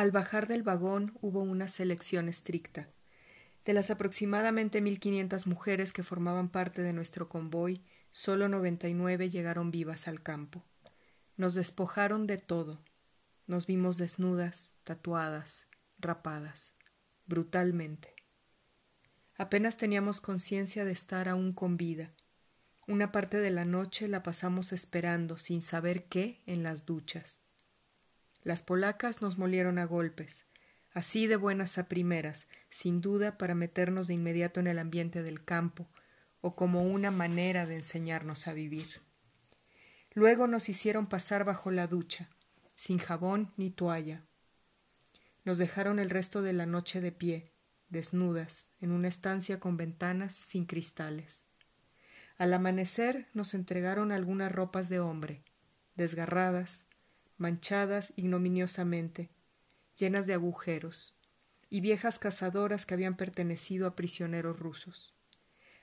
Al bajar del vagón hubo una selección estricta. De las aproximadamente mil quinientas mujeres que formaban parte de nuestro convoy, solo noventa y nueve llegaron vivas al campo. Nos despojaron de todo. Nos vimos desnudas, tatuadas, rapadas, brutalmente. Apenas teníamos conciencia de estar aún con vida. Una parte de la noche la pasamos esperando, sin saber qué, en las duchas. Las polacas nos molieron a golpes, así de buenas a primeras, sin duda para meternos de inmediato en el ambiente del campo, o como una manera de enseñarnos a vivir. Luego nos hicieron pasar bajo la ducha, sin jabón ni toalla. Nos dejaron el resto de la noche de pie, desnudas, en una estancia con ventanas sin cristales. Al amanecer nos entregaron algunas ropas de hombre, desgarradas, manchadas ignominiosamente, llenas de agujeros, y viejas cazadoras que habían pertenecido a prisioneros rusos.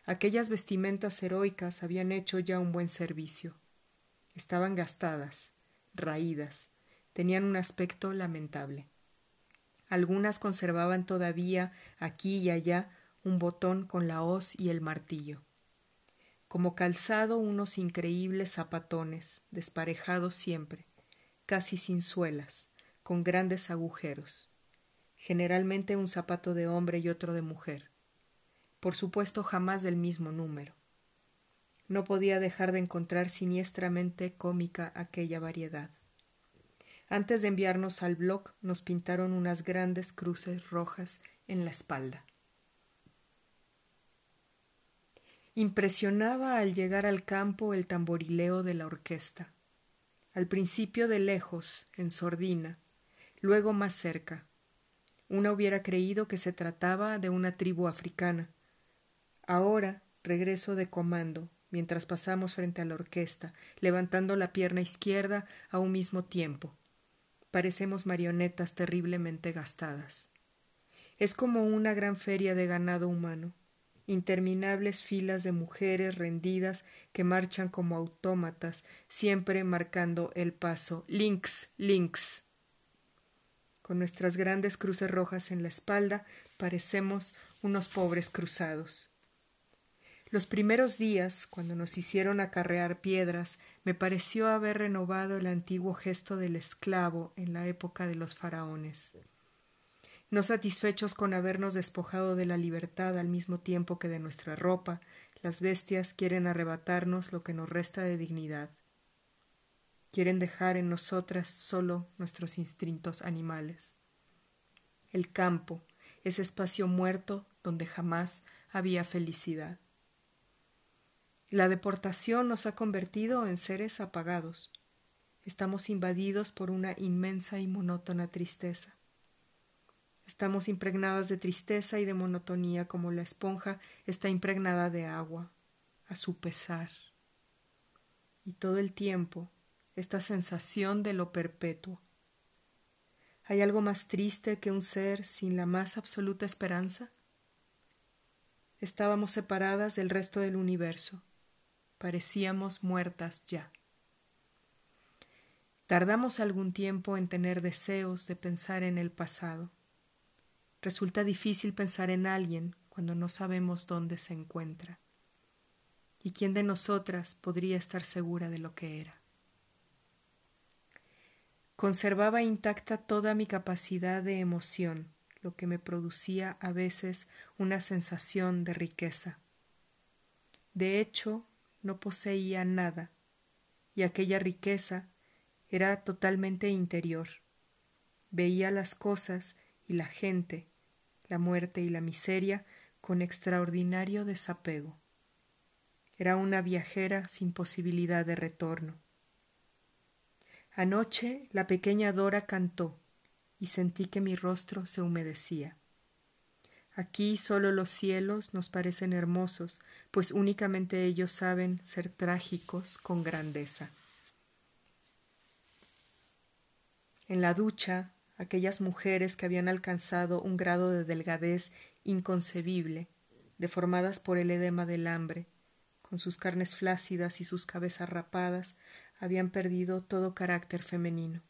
Aquellas vestimentas heroicas habían hecho ya un buen servicio. Estaban gastadas, raídas, tenían un aspecto lamentable. Algunas conservaban todavía aquí y allá un botón con la hoz y el martillo. Como calzado unos increíbles zapatones, desparejados siempre, casi sin suelas, con grandes agujeros. Generalmente un zapato de hombre y otro de mujer. Por supuesto jamás del mismo número. No podía dejar de encontrar siniestramente cómica aquella variedad. Antes de enviarnos al blog nos pintaron unas grandes cruces rojas en la espalda. Impresionaba al llegar al campo el tamborileo de la orquesta. Al principio de lejos, en sordina, luego más cerca. Una hubiera creído que se trataba de una tribu africana. Ahora regreso de comando, mientras pasamos frente a la orquesta, levantando la pierna izquierda a un mismo tiempo parecemos marionetas terriblemente gastadas. Es como una gran feria de ganado humano, interminables filas de mujeres rendidas que marchan como autómatas, siempre marcando el paso. Links, links. Con nuestras grandes cruces rojas en la espalda, parecemos unos pobres cruzados. Los primeros días, cuando nos hicieron acarrear piedras, me pareció haber renovado el antiguo gesto del esclavo en la época de los faraones. No satisfechos con habernos despojado de la libertad al mismo tiempo que de nuestra ropa, las bestias quieren arrebatarnos lo que nos resta de dignidad. Quieren dejar en nosotras solo nuestros instintos animales. El campo, ese espacio muerto donde jamás había felicidad. La deportación nos ha convertido en seres apagados. Estamos invadidos por una inmensa y monótona tristeza. Estamos impregnadas de tristeza y de monotonía como la esponja está impregnada de agua, a su pesar. Y todo el tiempo esta sensación de lo perpetuo. ¿Hay algo más triste que un ser sin la más absoluta esperanza? Estábamos separadas del resto del universo parecíamos muertas ya. Tardamos algún tiempo en tener deseos de pensar en el pasado. Resulta difícil pensar en alguien cuando no sabemos dónde se encuentra. ¿Y quién de nosotras podría estar segura de lo que era? Conservaba intacta toda mi capacidad de emoción, lo que me producía a veces una sensación de riqueza. De hecho, no poseía nada, y aquella riqueza era totalmente interior. Veía las cosas y la gente, la muerte y la miseria con extraordinario desapego. Era una viajera sin posibilidad de retorno. Anoche la pequeña Dora cantó y sentí que mi rostro se humedecía. Aquí solo los cielos nos parecen hermosos, pues únicamente ellos saben ser trágicos con grandeza. En la ducha, aquellas mujeres que habían alcanzado un grado de delgadez inconcebible, deformadas por el edema del hambre, con sus carnes flácidas y sus cabezas rapadas, habían perdido todo carácter femenino.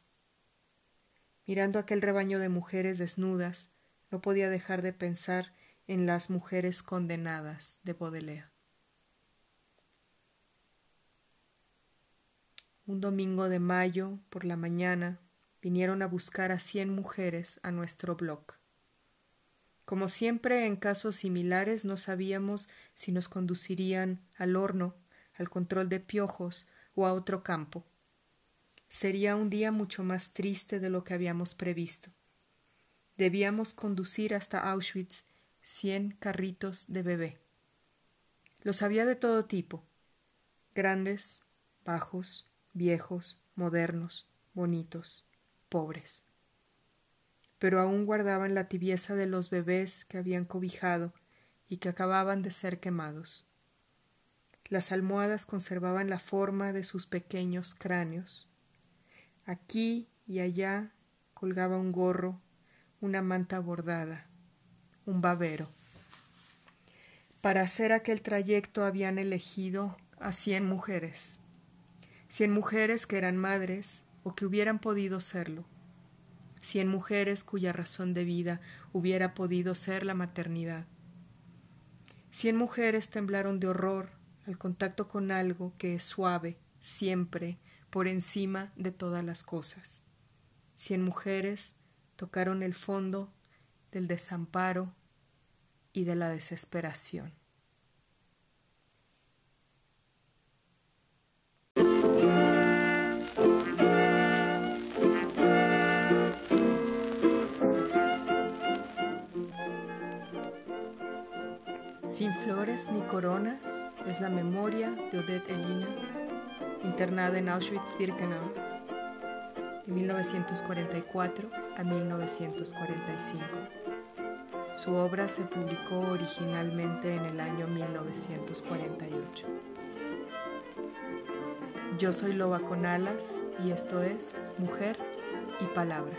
Mirando aquel rebaño de mujeres desnudas, no podía dejar de pensar en las mujeres condenadas de Baudelaire. Un domingo de mayo, por la mañana, vinieron a buscar a cien mujeres a nuestro blog. Como siempre en casos similares no sabíamos si nos conducirían al horno, al control de piojos o a otro campo. Sería un día mucho más triste de lo que habíamos previsto. Debíamos conducir hasta Auschwitz cien carritos de bebé. Los había de todo tipo, grandes, bajos, viejos, modernos, bonitos, pobres pero aún guardaban la tibieza de los bebés que habían cobijado y que acababan de ser quemados. Las almohadas conservaban la forma de sus pequeños cráneos. Aquí y allá colgaba un gorro, una manta bordada, un babero. Para hacer aquel trayecto habían elegido a cien mujeres, cien mujeres que eran madres o que hubieran podido serlo cien mujeres cuya razón de vida hubiera podido ser la maternidad. Cien mujeres temblaron de horror al contacto con algo que es suave, siempre, por encima de todas las cosas. Cien mujeres tocaron el fondo del desamparo y de la desesperación. Flores ni coronas es la memoria de Odette Elina, internada en Auschwitz-Birkenau de 1944 a 1945. Su obra se publicó originalmente en el año 1948. Yo soy Loba con alas y esto es Mujer y Palabra.